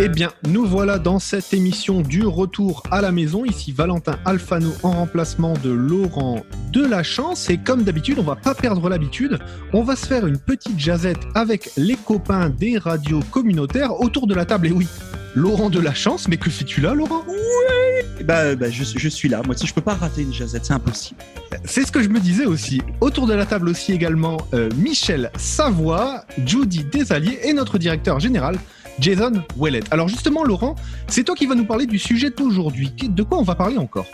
Eh bien, nous voilà dans cette émission du retour à la maison. Ici Valentin Alfano en remplacement de Laurent de la chance. Et comme d'habitude, on va pas perdre l'habitude. On va se faire une petite jazette avec les copains des radios communautaires autour de la table. Et oui, Laurent de la chance, mais que fais-tu là, Laurent? Oui Bah, bah je, je, suis là. Moi, si je peux pas rater une jazette, c'est impossible. C'est ce que je me disais aussi. Autour de la table aussi également euh, Michel Savoie, Judy Desalliers et notre directeur général Jason Wellet. Alors justement, Laurent, c'est toi qui vas nous parler du sujet d'aujourd'hui. De quoi on va parler encore?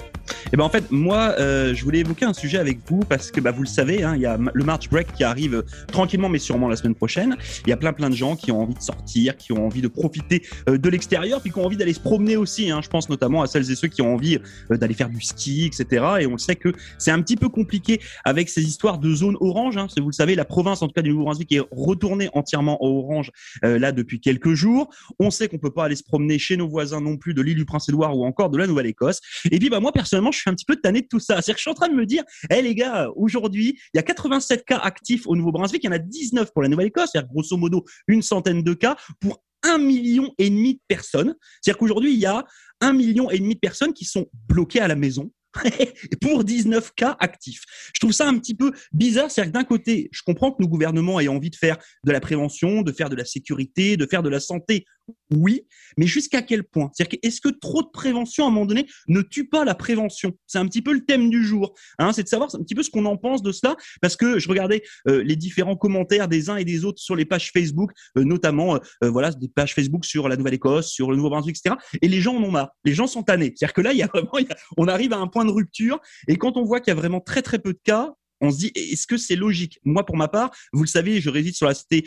Eh ben en fait, moi, euh, je voulais évoquer un sujet avec vous parce que bah, vous le savez, hein, il y a le March Break qui arrive tranquillement mais sûrement la semaine prochaine. Il y a plein plein de gens qui ont envie de sortir, qui ont envie de profiter euh, de l'extérieur, puis qui ont envie d'aller se promener aussi. Hein. Je pense notamment à celles et ceux qui ont envie euh, d'aller faire du ski, etc. Et on sait que c'est un petit peu compliqué avec ces histoires de zone orange. Hein. Vous le savez, la province, en tout cas du Nouveau-Brunswick, est retournée entièrement au orange là depuis quelques jours. On sait qu'on peut pas aller se promener chez nos voisins non plus de l'île du Prince-Édouard ou encore de la Nouvelle-Écosse. Et puis bah moi personnellement, je suis un petit peu tanné de tout ça. C'est-à-dire que je suis en train de me dire, hé les gars, aujourd'hui, il y a 87 cas actifs au Nouveau-Brunswick, il y en a 19 pour la Nouvelle-Écosse, c'est-à-dire grosso modo une centaine de cas pour un million et demi de personnes. C'est-à-dire qu'aujourd'hui, il y a un million et demi de personnes qui sont bloquées à la maison pour 19 cas actifs. Je trouve ça un petit peu bizarre. C'est-à-dire que d'un côté, je comprends que nos gouvernements aient envie de faire de la prévention, de faire de la sécurité, de faire de la santé. Oui, mais jusqu'à quel point? C'est-à-dire est-ce que trop de prévention à un moment donné ne tue pas la prévention? C'est un petit peu le thème du jour. Hein, c'est de savoir un petit peu ce qu'on en pense de cela, parce que je regardais euh, les différents commentaires des uns et des autres sur les pages Facebook, euh, notamment euh, voilà des pages Facebook sur la Nouvelle-Écosse, sur le Nouveau-Brunswick, etc. Et les gens en ont marre. Les gens sont tannés. C'est-à-dire que là, il y a vraiment, on arrive à un point de rupture. Et quand on voit qu'il y a vraiment très très peu de cas, on se dit est-ce que c'est logique? Moi, pour ma part, vous le savez, je réside sur la cité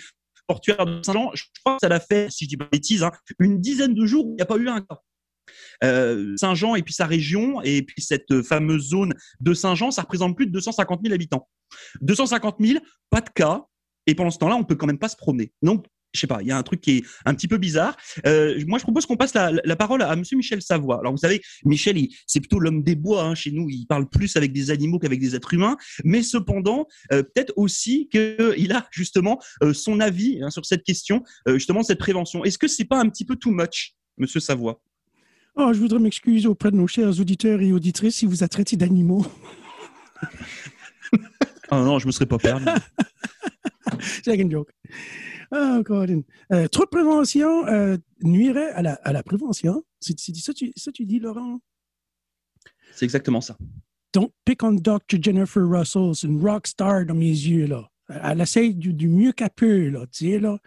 portuaire de Saint-Jean. Je crois que ça l'a fait, si je dis pas de bêtises, hein, une dizaine de jours où il n'y a pas eu un cas. Euh, Saint-Jean et puis sa région et puis cette fameuse zone de Saint-Jean, ça représente plus de 250 000 habitants. 250 000, pas de cas. Et pendant ce temps-là, on peut quand même pas se promener. Donc, je sais pas, il y a un truc qui est un petit peu bizarre. Euh, moi, je propose qu'on passe la, la, parole à Monsieur Michel Savoie. Alors, vous savez, Michel, c'est plutôt l'homme des bois hein, chez nous. Il parle plus avec des animaux qu'avec des êtres humains, mais cependant, euh, peut-être aussi qu'il a justement euh, son avis hein, sur cette question, justement cette prévention. Est-ce que c'est pas un petit peu too much, Monsieur Savoie? Oh, je voudrais m'excuser auprès de nos chers auditeurs et auditrices si vous êtes traité d'animaux. oh non, je me serais pas permis. C'est une joke. Oh, God. Euh, trop de prévention euh, nuirait à la, à la prévention. C'est ça, tu, ça tu dis, Laurent? C'est exactement ça. Don't pick on Dr. Jennifer Russell. C'est une rock star dans mes yeux, là. Elle essaye du, du mieux qu'elle peut, là. Tu sais, là.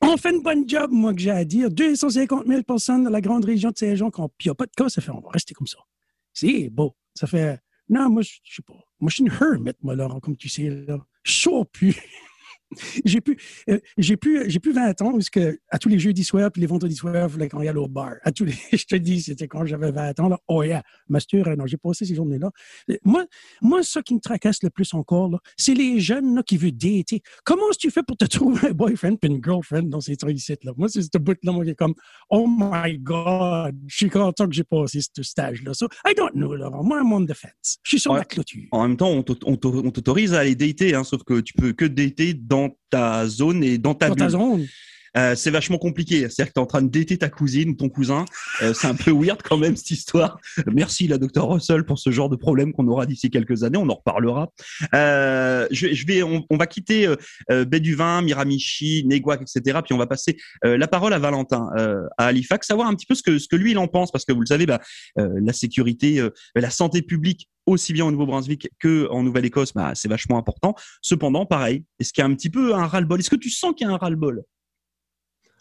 On fait une bonne job, moi, que j'ai à dire. 250 000 personnes dans la grande région de Saint-Jean, puis il n'y a pas de cas, ça fait, on va rester comme ça. C'est beau. Ça fait, non, moi, je sais pas. Moi, je suis une hermit, moi, Laurent, comme tu sais, là. Je plus. j'ai plus, euh, j'ai plus, j'ai plus 20 ans parce que à tous les jeudis soirs puis les vendredis soirs, il fallait qu'on y aille au bar. À tous les, je te dis, c'était quand j'avais 20 ans là. Oh yeah, master, non, j'ai passé ces journées-là. Moi, moi, ce qui me tracasse le plus encore là, c'est les jeunes là qui veulent dater. Comment est-ce que tu fais pour te trouver un boyfriend puis une girlfriend dans ces trucs là Moi, c'est ce bout là, moi, qui est comme, oh my god, je suis content que j'ai passé ce stage-là. So, I don't know, Laurent. Moi, I'm on the fence. Je suis sur Ouais. la clôture. En même temps, on t'autorise à aller dater, hein, sauf que tu peux que dater dans ta zone et dans ta Dans ta zone. Euh, c'est vachement compliqué. C'est-à-dire que tu es en train de dater ta cousine ou ton cousin. Euh, c'est un peu weird quand même cette histoire. Merci la docteur Russell pour ce genre de problème qu'on aura d'ici quelques années. On en reparlera. Euh, je, je vais, on, on va quitter Baie du Vin, Miramichi, Neguac, etc. Puis on va passer la parole à Valentin à Halifax, savoir un petit peu ce que ce que lui il en pense parce que vous le savez, bah, la sécurité, la santé publique aussi bien au Nouveau-Brunswick que en Nouvelle-Écosse, bah, c'est vachement important. Cependant, pareil, est-ce qu'il y a un petit peu un ras-le-bol? Est-ce que tu sens qu'il y a un ras-le-bol?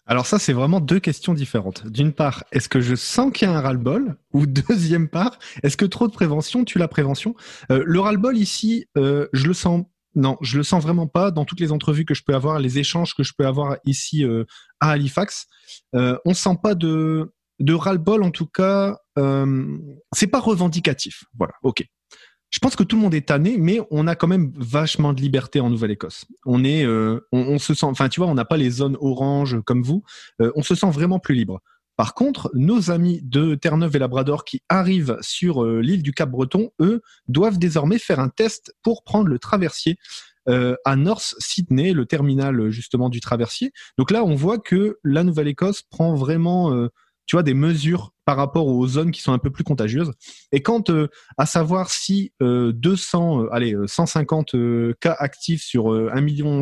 Alors ça, c'est vraiment deux questions différentes. D'une part, est-ce que je sens qu'il y a un ras-le-bol? Ou deuxième part, est-ce que trop de prévention tue la prévention? Euh, Le ras-le-bol ici, euh, je le sens. Non, je le sens vraiment pas dans toutes les entrevues que je peux avoir, les échanges que je peux avoir ici euh, à Halifax. Euh, on sent pas de de ras-le-bol en tout cas. Euh, c'est pas revendicatif. Voilà, ok. Je pense que tout le monde est tanné, mais on a quand même vachement de liberté en Nouvelle-Écosse. On est, euh, on, se sent, enfin tu vois, on n'a pas les zones oranges comme vous. Euh, on se sent vraiment plus libre. Par contre, nos amis de Terre-Neuve et Labrador qui arrivent sur euh, l'île du Cap-Breton, eux, doivent désormais faire un test pour prendre le traversier à North Sydney, le terminal justement du traversier. Donc là, on voit que la Nouvelle-Écosse prend vraiment tu vois, des mesures par rapport aux zones qui sont un peu plus contagieuses. Et quant euh, à savoir si 200, euh, euh, allez, 150 cas actifs sur 1,5 million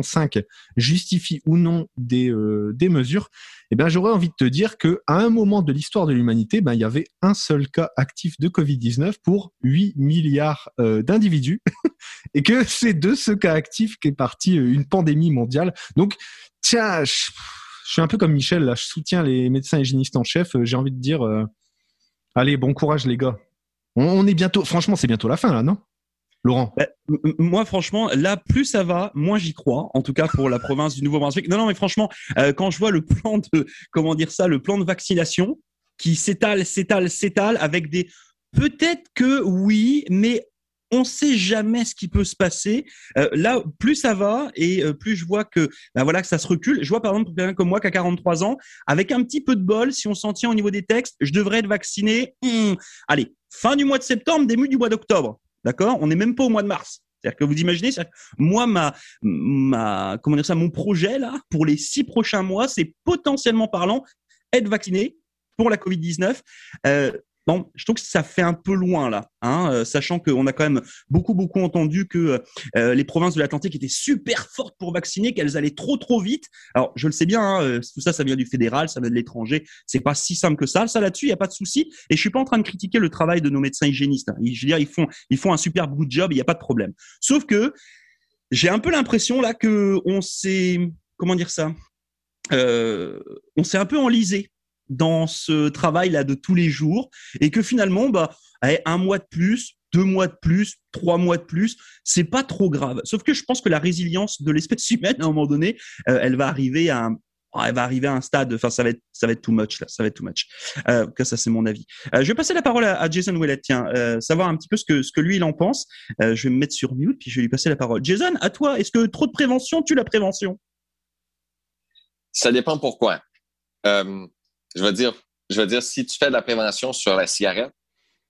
justifient ou non des, des mesures, eh bien, j'aurais envie de te dire que à un moment de l'histoire de l'humanité, ben, il y avait un seul cas actif de Covid-19 pour 8 milliards d'individus, et que c'est de ce cas actif qu'est partie une pandémie mondiale. Donc, tiens, je suis un peu comme Michel, là, je soutiens les médecins hygiénistes en chef. Euh, j'ai envie de dire, euh, allez, bon courage les gars. On, est bientôt, franchement, c'est bientôt la fin là, non? Laurent? Bah, Moi, franchement, là, plus ça va, moins j'y crois. En tout cas, pour la province du Nouveau-Brunswick. Non, non, mais franchement, euh, quand je vois le plan de, comment dire ça, le plan de vaccination qui s'étale, s'étale, s'étale avec des Peut-être que oui, mais on ne sait jamais ce qui peut se passer. Euh, là, plus ça va et euh, plus je vois que, ben voilà, que ça se recule. Je vois par exemple quelqu'un comme moi qui a 43 ans, avec un petit peu de bol, si on s'en tient au niveau des textes, je devrais être vacciné. Hmm, allez, fin du mois de septembre, début du mois d'octobre. D'accord? On n'est même pas au mois de mars. C'est-à-dire que vous imaginez, moi, ma, ma, comment dire ça, mon projet là, pour les six prochains mois, c'est potentiellement parlant, être vacciné pour la Covid-19. Euh, Bon, je trouve que ça fait un peu loin là, hein, euh, sachant qu'on a quand même beaucoup beaucoup entendu que euh, les provinces de l'Atlantique étaient super fortes pour vacciner, qu'elles allaient trop trop vite. Alors je le sais bien, hein, euh, tout ça ça vient du fédéral, ça vient de l'étranger, c'est pas si simple que ça. Ça là-dessus, il y a pas de souci. Et je suis pas en train de critiquer le travail de nos médecins hygiénistes. Hein. Je veux dire, ils font ils font un super good job, il y a pas de problème. Sauf que j'ai un peu l'impression là que on s'est comment dire ça, on s'est un peu enlisé dans ce travail-là de tous les jours et que finalement, bah, un mois de plus, deux mois de plus, trois mois de plus, c'est pas trop grave. Sauf que je pense que la résilience de l'espèce humaine, à un moment donné, euh, elle va arriver à un, oh, elle va arriver à un stade, enfin ça va être ça va être too much là, ça va être too much. Euh, ça c'est mon avis. Euh, je vais passer la parole à, Jason Willett, tiens, euh, savoir un petit peu ce que ce que lui il en pense. Je vais me mettre sur mute puis je vais lui passer la parole. Jason, à toi, est-ce que trop de prévention tue la prévention? Ça dépend pourquoi. Je veux dire, je veux dire, si tu fais de la prévention sur la cigarette,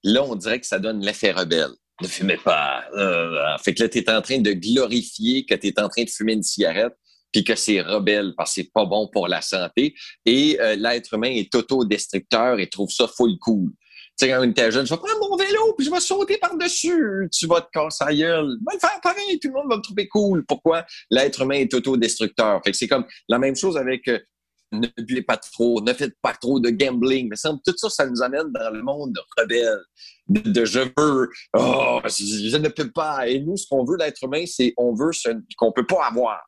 là, on dirait que ça donne l'effet rebelle. Ne fumez pas. Euh, fait que là, tu es en train de glorifier que tu es en train de fumer une cigarette puis que c'est rebelle parce que c'est pas bon pour la santé. Et euh, l'être humain est autodestructeur et trouve ça full cool. Tu sais, quand on était jeune, je vais prendre mon vélo puis je vais sauter par-dessus. Tu vas te casser la gueule. Je vais le faire pareil, tout le monde va me trouver cool. Pourquoi? L'être humain est autodestructeur. Fait que c'est comme la même chose avec euh, ne buvez pas trop, ne faites pas trop de gambling. Mais tout ça, ça nous amène dans le monde rebelle, de, je veux, oh, je, ne peux pas. Et nous, ce qu'on veut d'être humain, c'est on veut ce qu'on peut pas avoir.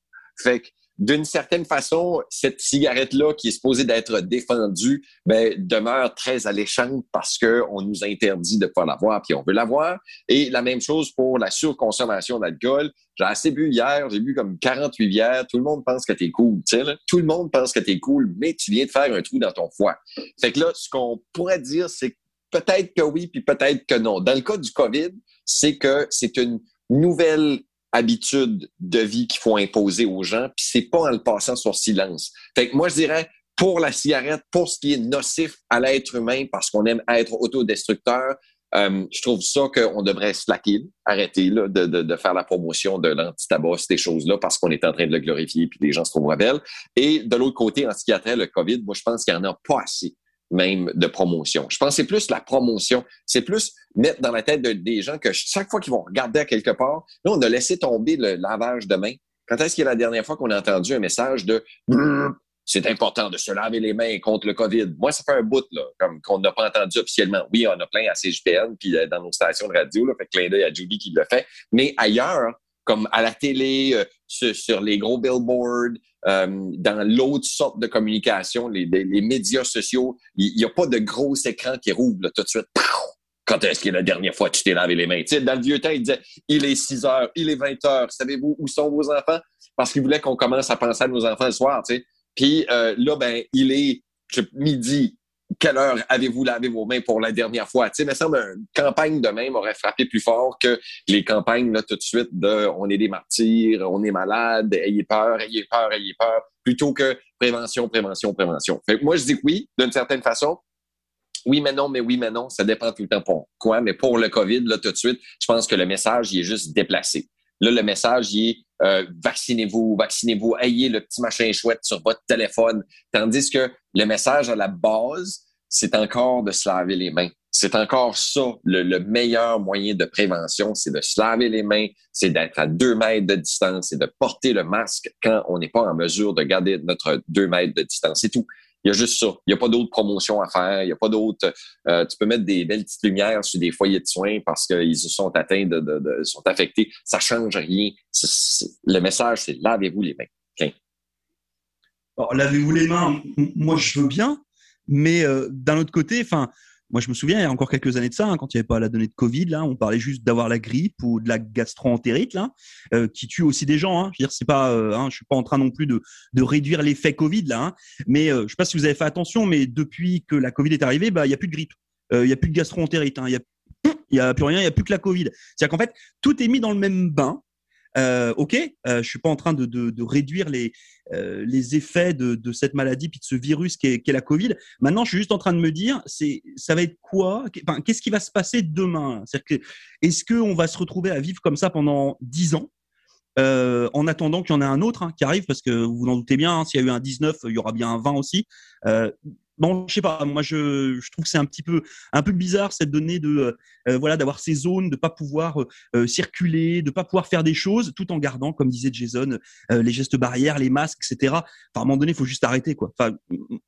Fait que d'une certaine façon, cette cigarette-là qui est supposée d'être défendue, ben, demeure très alléchante parce qu'on nous interdit de pas l'avoir, puis on veut l'avoir. Et la même chose pour la surconsommation d'alcool. J'ai assez bu hier, j'ai bu comme 48 bières. Tout le monde pense que t'es cool, tu sais, Tout le monde pense que t'es cool, mais tu viens de faire un trou dans ton foie. Fait que là, ce qu'on pourrait dire, c'est peut-être que oui, puis peut-être que non. Dans le cas du COVID, c'est que c'est une nouvelle habitude de vie qu'il faut imposer aux gens, puis c'est pas en le passant sur silence. Fait que moi, je dirais, pour la cigarette, pour ce qui est nocif à l'être humain, parce qu'on aime être autodestructeur, euh, je trouve ça qu'on devrait slacker, arrêter là, de, de, faire la promotion de l'anti-tabac, ces choses-là, parce qu'on est en train de le glorifier puis les gens se trouvent rebelles. Et de l'autre côté, en ce qui a trait le COVID, moi, je pense qu'il n'y en a pas assez même de promotion. Je pense que c'est plus la promotion. C'est plus mettre dans la tête des gens que chaque fois qu'ils vont regarder quelque part, là, on a laissé tomber le lavage de mains. Quand est-ce qu'il y a la dernière fois qu'on a entendu un message de c'est important de se laver les mains contre le COVID. Moi, ça fait un bout, là, comme qu'on n'a pas entendu officiellement. Oui, on a plein à CGPN, puis euh, dans nos stations de radio, là, fait clin d'œil à Judy qui le fait. Mais ailleurs, comme à la télé, euh, sur, les gros billboards, euh, dans l'autre sorte de communication, les, les, médias sociaux, il n'y a pas de gros écran qui rouvre tout de suite. Quand est-ce que la dernière fois que tu t'es lavé les mains? dans le vieux temps, il disait il est 6 heures, il est 20 heures. Savez-vous où sont vos enfants? Parce qu'il voulait qu'on commence à penser à nos enfants le soir. sais. Puis euh, là, ben, il est midi quelle heure avez-vous lavé vos mains pour la dernière fois? Tu sais, me semble une campagne de même aurait frappé plus fort que les campagnes là, tout de suite de on est des martyrs, on est malade, ayez peur, ayez peur, ayez peur, plutôt que prévention, prévention, prévention. Fait moi, je dis que oui, d'une certaine façon. Oui, mais non, mais oui, mais non. Ça dépend tout le temps pour quoi. Mais pour le COVID, là, tout de suite, je pense que le message, il est juste déplacé. Là, le message, il est euh, vaccinez-vous, vaccinez-vous, ayez le petit machin chouette sur votre téléphone. Tandis que le message à la base, c'est encore de se laver les mains. C'est encore ça, le, meilleur moyen de prévention, c'est de se laver les mains, c'est d'être à deux mètres de distance, et de porter le masque quand on n'est pas en mesure de garder notre deux mètres de distance. C'est tout. Il y a juste ça. Il n'y a pas d'autres promotions à faire. Il n'y a pas d'autres. Euh, tu peux mettre des belles petites lumières sur des foyers de soins parce qu'ils sont atteints de, sont affectés. Ça change rien. le message, c'est lavez-vous les mains. lavez-vous les mains. Moi, je veux bien, mais euh, d'un autre côté, enfin, moi, je me souviens, il y a encore quelques années de ça, hein, quand il n'y avait pas la donnée de Covid, là, on parlait juste d'avoir la grippe ou de la gastroentérite, là, euh, qui tue aussi des gens. Hein. Je veux dire, c'est pas, euh, hein, je suis pas en train non plus de, de réduire l'effet Covid, là. Hein. Mais euh, je sais pas si vous avez fait attention, mais depuis que la Covid est arrivée, bah, il y a plus de grippe, euh, il y a plus de gastroentérite, hein. il y a plus rien, il y a plus que la Covid. C'est-à-dire qu'en fait, tout est mis dans le même bain. Euh, ok, euh, je suis pas en train de, de, réduire les, euh, les effets de, de, cette maladie puis de ce virus qui est, la Covid. Maintenant, je suis juste en train de me dire, c'est, ça va être quoi? Qu'est-ce qui va se passer demain? Est-ce qu'on va se retrouver à vivre comme ça pendant dix ans euh, en attendant qu'il y en ait un autre hein, qui arrive, parce que vous vous en doutez bien, hein, s'il y a eu un 19, il y aura bien un 20 aussi. Bon, je sais pas. Moi, je, je trouve que c'est un petit peu, un peu bizarre cette donnée de, euh, voilà, d'avoir ces zones, de pas pouvoir euh, circuler, de pas pouvoir faire des choses, tout en gardant, comme disait Jason, euh, les gestes barrières, les masques, etc. Enfin, à un moment donné, il faut juste arrêter, quoi. Enfin,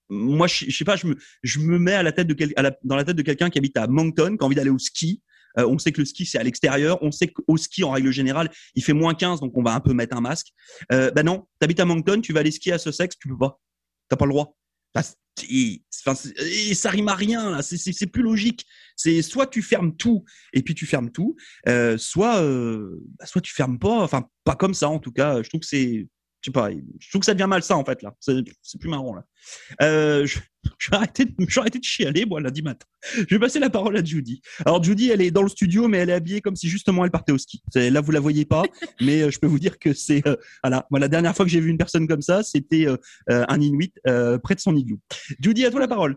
moi, je, sais pas, je me, je me mets à la tête de quel, à la, dans la tête de quelqu'un qui habite à Moncton, qui a envie d'aller au ski. on sait que le ski c'est à l'extérieur. On sait qu'au ski en règle générale il fait moins 15 donc on va un peu mettre un masque. Euh, bah non, t'habites à Moncton, tu vas aller skier à Sussex, tu peux pas. T'as pas le droit. Et, ça rime à rien, c'est plus logique. C'est soit tu fermes tout et puis tu fermes tout, euh, soit, euh, bah, soit tu fermes pas, enfin pas comme ça en tout cas. Je trouve que c'est je sais pas, je trouve que ça devient mal ça en fait là. C'est plus marrant là. Euh, je, je, vais arrêter de, je vais arrêter de chialer moi lundi matin. Je vais passer la parole à Judy. Alors Judy, elle est dans le studio, mais elle est habillée comme si justement elle partait au ski. Là vous la voyez pas, mais euh, je peux vous dire que c'est euh, voilà. Moi la dernière fois que j'ai vu une personne comme ça, c'était euh, un Inuit près de son igloo. Judy, à toi la parole.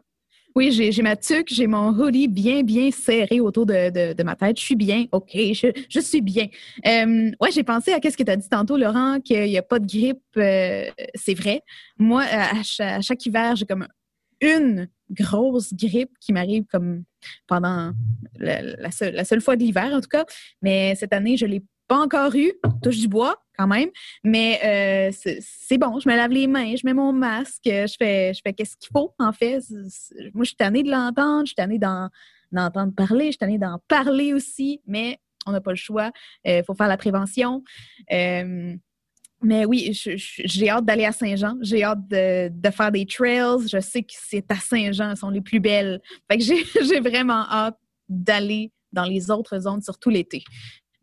Oui, j'ai ma tuque, j'ai mon hoodie bien, bien serré autour de, de, ma tête. Je suis bien, OK, je, je suis bien. Euh, ouais, j'ai pensé à ce que tu as dit tantôt, Laurent, qu'il n'y a pas de grippe. Euh, c'est vrai. Moi, à, chaque, hiver, j'ai comme une grosse grippe qui m'arrive comme pendant la, seule, la, seule, fois de l'hiver, en tout cas. Mais cette année, je l'ai encore eu. Touche du bois, quand même. Mais euh, c'est bon, je me lave les mains, je mets mon masque, je fais, je fais qu'est-ce qu'il faut, en fait. Moi, je suis tannée de l'entendre, je suis tannée d'entendre parler, je suis tannée d'en parler aussi, mais on n'a pas le choix. Il euh, faut faire la prévention. Euh, mais oui, j'ai hâte d'aller à Saint-Jean. J'ai hâte de, de, faire des trails. Je sais que c'est à Saint-Jean, elles sont les plus belles. Fait que j'ai vraiment hâte d'aller dans les autres zones, surtout l'été.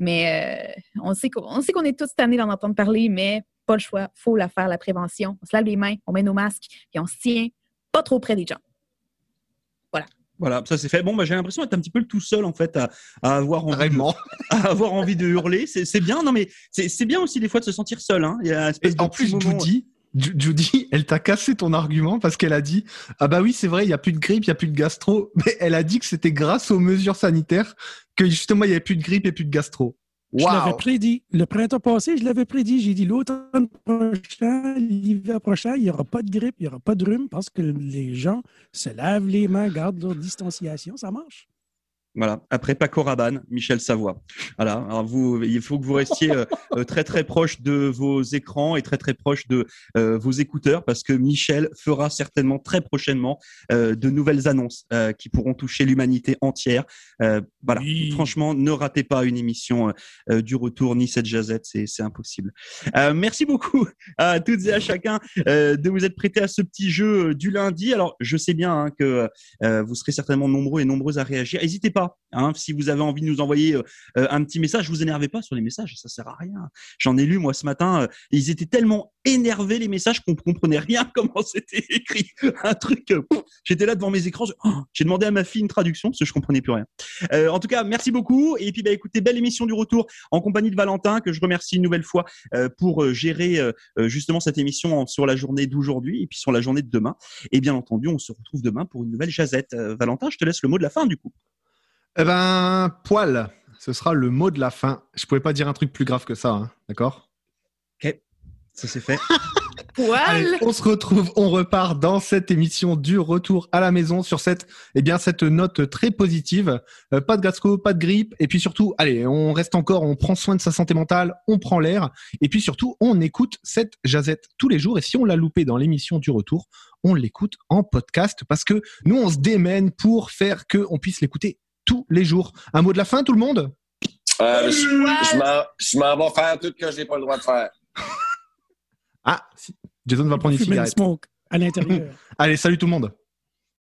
Mais euh, on sait qu'on sait qu'on est tous tannés d'en entendre parler, mais pas le choix. faut la faire, la prévention. On se lave les mains, on met nos masques, et on se tient pas trop près des gens. Voilà. Voilà, ça c'est fait. Bon, bah, j'ai l'impression d'être un petit peu le tout seul en fait à, avoir envie, de, à avoir envie de hurler. C'est bien, non mais c'est bien aussi des fois de se sentir seul. Hein. Il y a une espèce en plus, moment... Judy, Judy, elle t'a cassé ton argument parce qu'elle a dit ah bah oui c'est vrai il y a plus de grippe, il y a plus de gastro, mais elle a dit que c'était grâce aux mesures sanitaires que justement il y avait plus de grippe et plus de gastro. Je l'avais prédit. Le printemps passé, je l'avais prédit. J'ai dit l'automne prochain, l'hiver prochain, il n'y aura pas de grippe, il n'y aura pas de rhume parce que les gens se lavent les mains, gardent leur distanciation. Ça marche. Voilà. Après Paco Rabanne, Michel Savoie. Voilà. Alors vous, il faut que vous restiez euh, euh, très très proche de vos écrans et très très proche de euh, vos écouteurs parce que Michel fera certainement très prochainement de nouvelles annonces qui pourront toucher l'humanité entière. voilà. Franchement, ne ratez pas une émission du retour ni cette jazette, c'est impossible. merci beaucoup à toutes et à chacun de vous être prêtés à ce petit jeu du lundi. Alors je sais bien hein, que vous serez certainement nombreux et nombreuses à réagir. N'hésitez pas Hein, si vous avez envie de nous envoyer euh, euh, un petit message, vous énervez pas sur les messages, ça sert à rien. J'en ai lu moi ce matin, euh, ils étaient tellement énervés les messages qu'on comprenait rien comment c'était écrit. Un truc, j'étais là devant mes écrans, oh, j'ai demandé à ma fille une traduction parce que je comprenais plus rien. en tout cas, merci beaucoup et puis bah écoutez, belle émission du retour en compagnie de Valentin que je remercie une nouvelle fois pour gérer justement cette émission sur la journée d'aujourd'hui et puis sur la journée de demain. Et bien entendu, on se retrouve demain pour une nouvelle jazette. Valentin, je te laisse le mot de la fin du coup. Eh ben, poil, ce sera le mot de la fin. Je pouvais pas dire un truc plus grave que ça, hein, d'accord? Ça c'est fait. Poil. Allez, on se retrouve, on repart dans cette émission du retour à la maison sur cette, eh bien, cette note très positive. Euh, pas de gasco, pas de grippe. Et puis surtout, allez, on reste encore, on prend soin de sa santé mentale, on prend l'air. Et puis surtout, on écoute cette jazette tous les jours. Et si on l'a loupé dans l'émission du retour, on l'écoute en podcast parce que nous, on se démène pour faire que on puisse l'écouter tous les jours. Un mot de la fin, tout le monde? Euh, je je m'en- vais faire tout ce que j'ai pas le droit de faire. Ah, si. Jason va prendre une cigarette. smoke à l'intérieur. Allez, salut tout le monde.